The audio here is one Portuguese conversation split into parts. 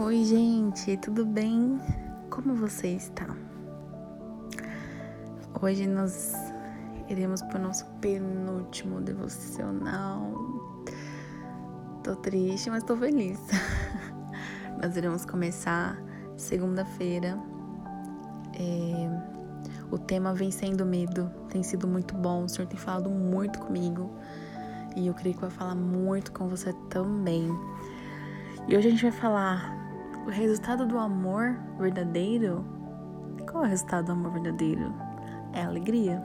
Oi, gente, tudo bem? Como você está? Hoje nós iremos para o nosso penúltimo devocional. Tô triste, mas tô feliz. nós iremos começar segunda-feira. É... O tema Vencendo o Medo tem sido muito bom. O Senhor tem falado muito comigo. E eu creio que vai falar muito com você também. E hoje a gente vai falar o resultado do amor verdadeiro. Qual é o resultado do amor verdadeiro? É alegria.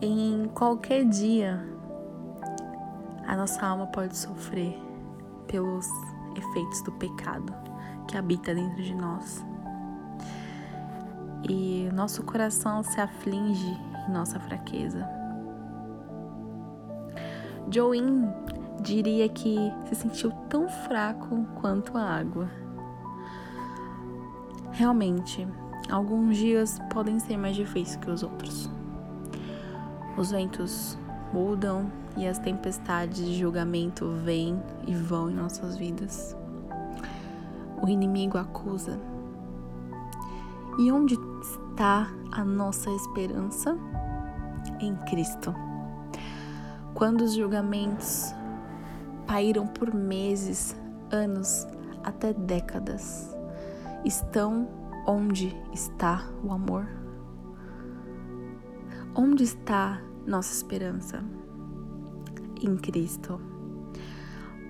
Em qualquer dia, a nossa alma pode sofrer pelos efeitos do pecado que habita dentro de nós. E nosso coração se aflige em nossa fraqueza. Join diria que se sentiu tão fraco quanto a água. Realmente, alguns dias podem ser mais difíceis que os outros. Os ventos mudam e as tempestades de julgamento vêm e vão em nossas vidas. O inimigo acusa. E onde está a nossa esperança? Em Cristo. Quando os julgamentos pairam por meses, anos, até décadas. Estão onde está o amor? Onde está nossa esperança? Em Cristo.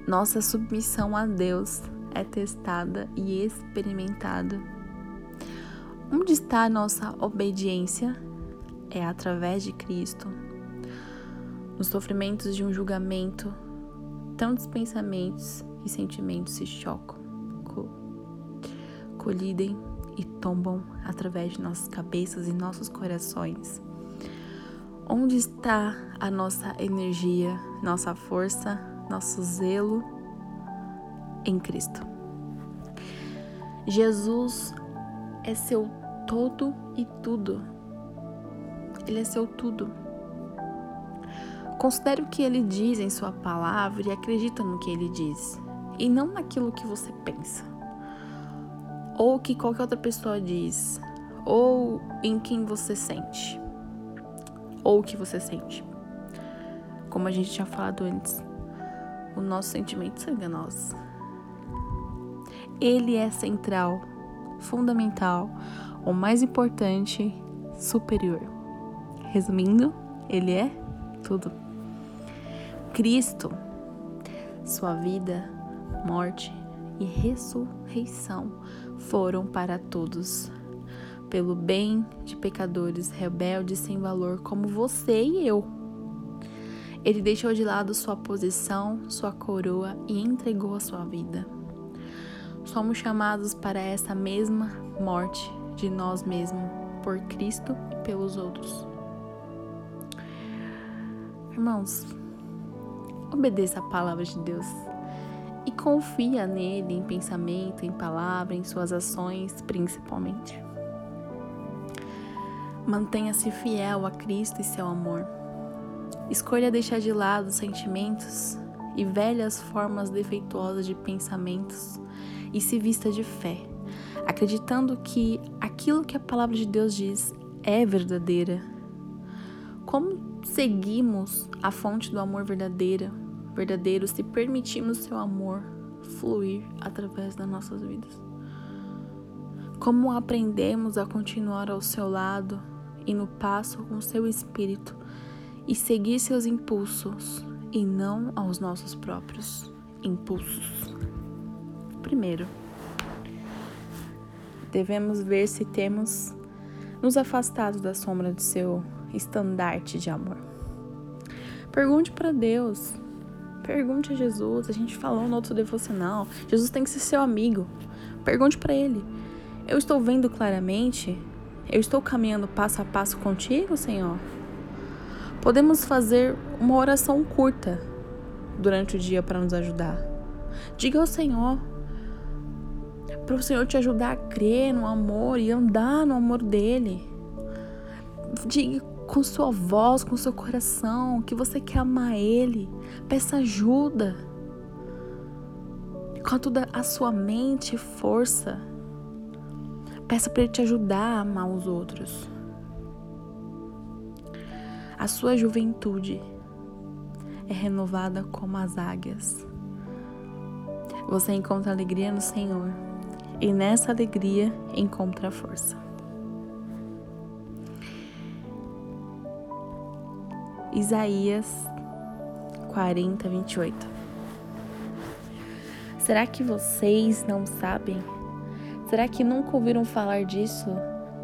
Nossa submissão a Deus é testada e experimentada. Onde está a nossa obediência? É através de Cristo. Nos sofrimentos de um julgamento, tantos pensamentos e sentimentos se chocam, co colidem e tombam através de nossas cabeças e nossos corações. Onde está a nossa energia, nossa força, nosso zelo? Em Cristo. Jesus é seu todo e tudo. Ele é seu tudo. Considere o que ele diz em sua palavra e acredita no que ele diz, e não naquilo que você pensa, ou que qualquer outra pessoa diz, ou em quem você sente, ou o que você sente. Como a gente tinha falado antes, o nosso sentimento são enganosos. Ele é central, fundamental, o mais importante, superior. Resumindo, ele é tudo. Cristo, sua vida, morte e ressurreição foram para todos, pelo bem de pecadores rebeldes sem valor como você e eu. Ele deixou de lado sua posição, sua coroa e entregou a sua vida. Somos chamados para essa mesma morte de nós mesmos, por Cristo e pelos outros. Irmãos, Obedeça a palavra de Deus e confia nele em pensamento, em palavra, em suas ações, principalmente. Mantenha-se fiel a Cristo e seu amor. Escolha deixar de lado sentimentos e velhas formas defeituosas de pensamentos e se vista de fé, acreditando que aquilo que a palavra de Deus diz é verdadeira. Como seguimos a fonte do amor verdadeira, verdadeiro se permitimos seu amor fluir através das nossas vidas. Como aprendemos a continuar ao seu lado e no passo com seu espírito e seguir seus impulsos e não aos nossos próprios impulsos. Primeiro, devemos ver se temos nos afastado da sombra do seu estandarte de amor. Pergunte para Deus. Pergunte a Jesus. A gente falou no outro devocional. Jesus tem que ser seu amigo. Pergunte para ele. Eu estou vendo claramente? Eu estou caminhando passo a passo contigo, Senhor? Podemos fazer uma oração curta durante o dia para nos ajudar. Diga ao Senhor, para o Senhor te ajudar a crer no amor e andar no amor dele. Diga com sua voz, com seu coração, que você quer amar Ele. Peça ajuda. com toda a sua mente e força. Peça para Ele te ajudar a amar os outros. A sua juventude é renovada como as águias. Você encontra alegria no Senhor e nessa alegria encontra força. Isaías 40, 28. Será que vocês não sabem? Será que nunca ouviram falar disso?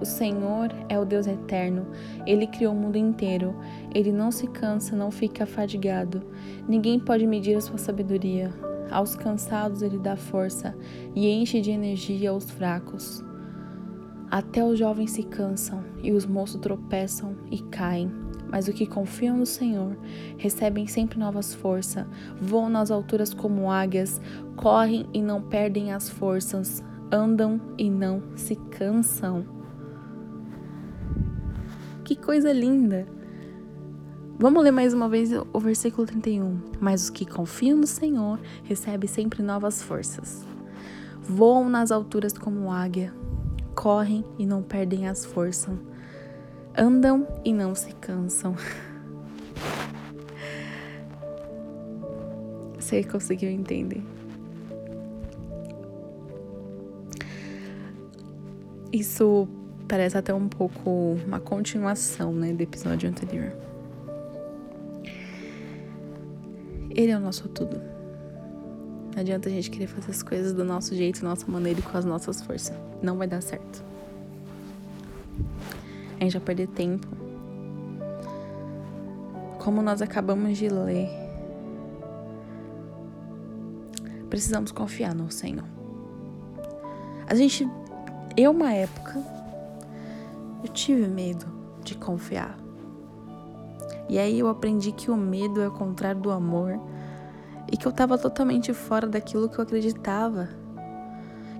O Senhor é o Deus eterno. Ele criou o mundo inteiro. Ele não se cansa, não fica fadigado. Ninguém pode medir a sua sabedoria. Aos cansados ele dá força e enche de energia os fracos. Até os jovens se cansam e os moços tropeçam e caem. Mas os que confiam no Senhor recebem sempre novas forças, voam nas alturas como águias, correm e não perdem as forças, andam e não se cansam. Que coisa linda! Vamos ler mais uma vez o versículo 31. Mas os que confiam no Senhor recebem sempre novas forças. Voam nas alturas como águia, correm e não perdem as forças, andam e não se cansam. Você conseguiu entender? Isso parece até um pouco uma continuação, né, do episódio anterior. Ele é o nosso tudo. Não adianta a gente querer fazer as coisas do nosso jeito, da nossa maneira e com as nossas forças. Não vai dar certo. Gente vai perder tempo. Como nós acabamos de ler, precisamos confiar no Senhor. A gente, eu uma época, eu tive medo de confiar. E aí eu aprendi que o medo é o contrário do amor e que eu estava totalmente fora daquilo que eu acreditava.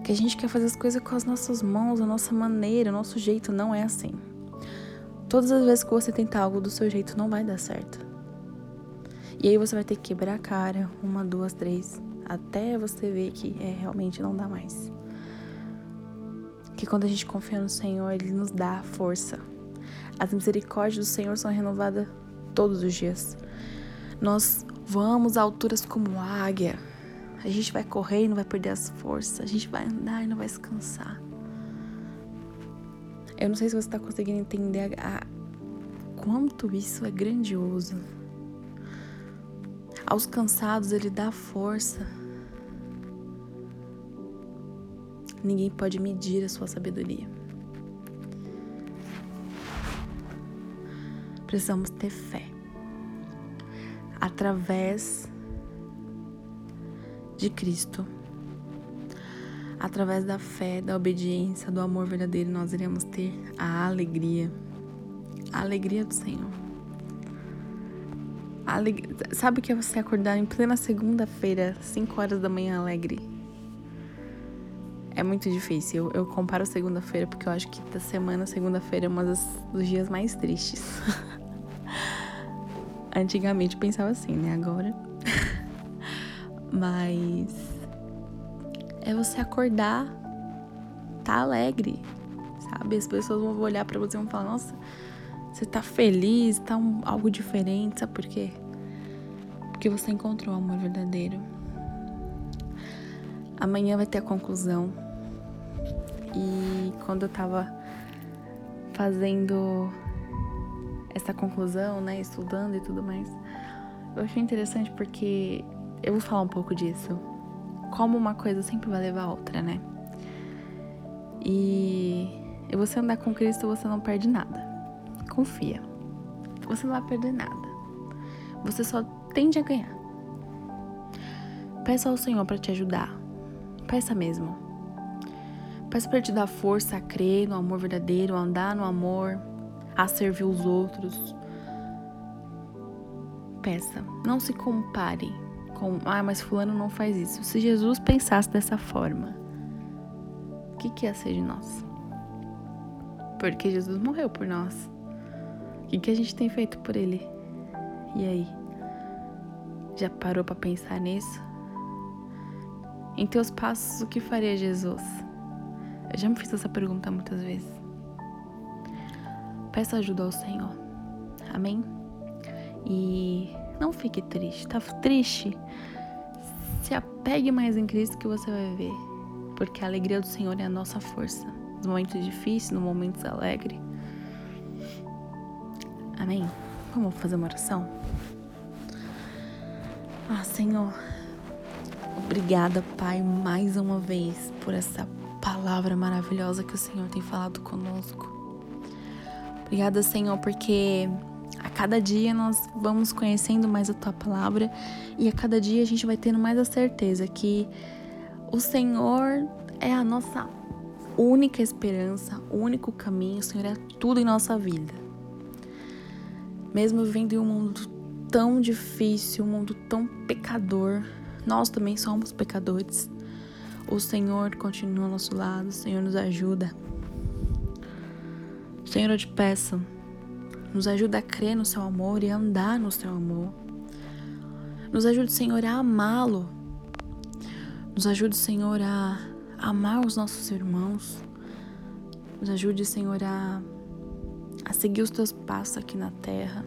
Que a gente quer fazer as coisas com as nossas mãos, a nossa maneira, o nosso jeito não é assim. Todas as vezes que você tentar algo do seu jeito não vai dar certo. E aí você vai ter que quebrar a cara, uma, duas, três, até você ver que é realmente não dá mais que quando a gente confia no Senhor, Ele nos dá força. As misericórdias do Senhor são renovadas todos os dias. Nós vamos a alturas como águia. A gente vai correr e não vai perder as forças. A gente vai andar e não vai se cansar. Eu não sei se você está conseguindo entender a, a, quanto isso é grandioso. Aos cansados, Ele dá força. Ninguém pode medir a sua sabedoria. Precisamos ter fé. Através de Cristo, através da fé, da obediência, do amor verdadeiro, nós iremos ter a alegria, a alegria do Senhor. Aleg... Sabe o que é você acordar em plena segunda-feira, 5 horas da manhã alegre? é muito difícil. Eu, eu comparo segunda-feira porque eu acho que da semana, segunda-feira é um dos dias mais tristes. Antigamente pensava assim, né? Agora. Mas é você acordar, tá alegre, sabe? As pessoas vão olhar para você e vão falar: Nossa, você tá feliz, tá um, algo diferente, sabe por quê? Porque você encontrou o amor verdadeiro. Amanhã vai ter a conclusão e quando eu tava fazendo essa conclusão, né, estudando e tudo mais, eu achei interessante porque eu vou falar um pouco disso. Como uma coisa sempre vai levar a outra, né? E você andar com Cristo, você não perde nada. Confia. Você não vai perder nada. Você só tende a ganhar. Peça ao Senhor para te ajudar. Peça mesmo. Peço para te dar força a crer no amor verdadeiro, a andar no amor, a servir os outros. Peça, não se compare com, ah, mas fulano não faz isso. Se Jesus pensasse dessa forma, o que, que ia ser de nós? Porque Jesus morreu por nós. O que, que a gente tem feito por ele? E aí? Já parou para pensar nisso? Em teus passos, o que faria Jesus? Eu já me fiz essa pergunta muitas vezes. Peça ajuda ao Senhor. Amém? E não fique triste. Tá triste? Se apegue mais em Cristo que você vai ver. Porque a alegria do Senhor é a nossa força. Nos momentos difíceis, nos momentos alegres. Amém? Vamos fazer uma oração? Ah, Senhor. Obrigada, Pai, mais uma vez por essa palavra maravilhosa que o Senhor tem falado conosco. Obrigada, Senhor, porque cada dia nós vamos conhecendo mais a tua palavra e a cada dia a gente vai tendo mais a certeza que o Senhor é a nossa única esperança, o único caminho, o Senhor é tudo em nossa vida. Mesmo vivendo em um mundo tão difícil, um mundo tão pecador, nós também somos pecadores. O Senhor continua ao nosso lado, o Senhor nos ajuda. Senhor, eu te peço, nos ajuda a crer no seu amor e a andar no seu amor. Nos ajude, Senhor, a amá-lo. Nos ajude, Senhor, a amar os nossos irmãos. Nos ajude, Senhor, a, a seguir os teus passos aqui na terra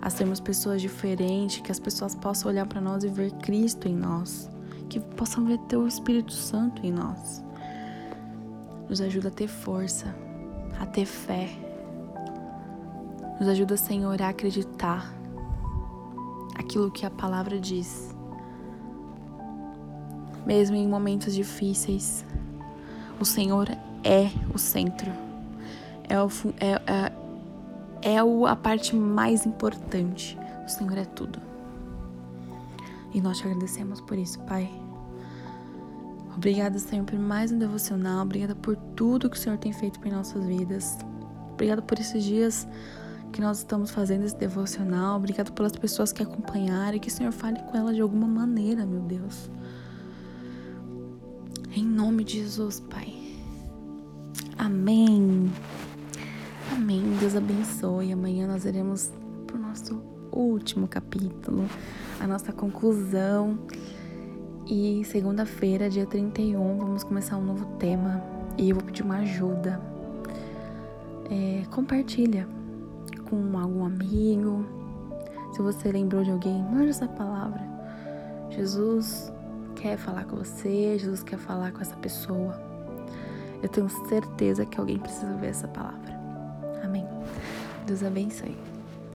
a sermos pessoas diferentes, que as pessoas possam olhar para nós e ver Cristo em nós, que possam ver Teu Espírito Santo em nós. Nos ajuda a ter força, a ter fé. Nos ajuda, Senhor, a acreditar aquilo que a palavra diz. Mesmo em momentos difíceis, o Senhor é o centro. É, o, é, é, é a parte mais importante. O Senhor é tudo. E nós te agradecemos por isso, Pai. Obrigada, Senhor, por mais um devocional. Obrigada por tudo que o Senhor tem feito em nossas vidas. Obrigada por esses dias que nós estamos fazendo esse devocional. Obrigada pelas pessoas que acompanharam e que o Senhor fale com elas de alguma maneira, meu Deus. Em nome de Jesus, Pai. Amém. Amém. Deus abençoe. Amanhã nós iremos para o nosso último capítulo, a nossa conclusão. E segunda-feira, dia 31, vamos começar um novo tema. E eu vou pedir uma ajuda. É, compartilha com algum amigo. Se você lembrou de alguém, manda essa palavra. Jesus quer falar com você, Jesus quer falar com essa pessoa. Eu tenho certeza que alguém precisa ver essa palavra. Amém. Deus abençoe.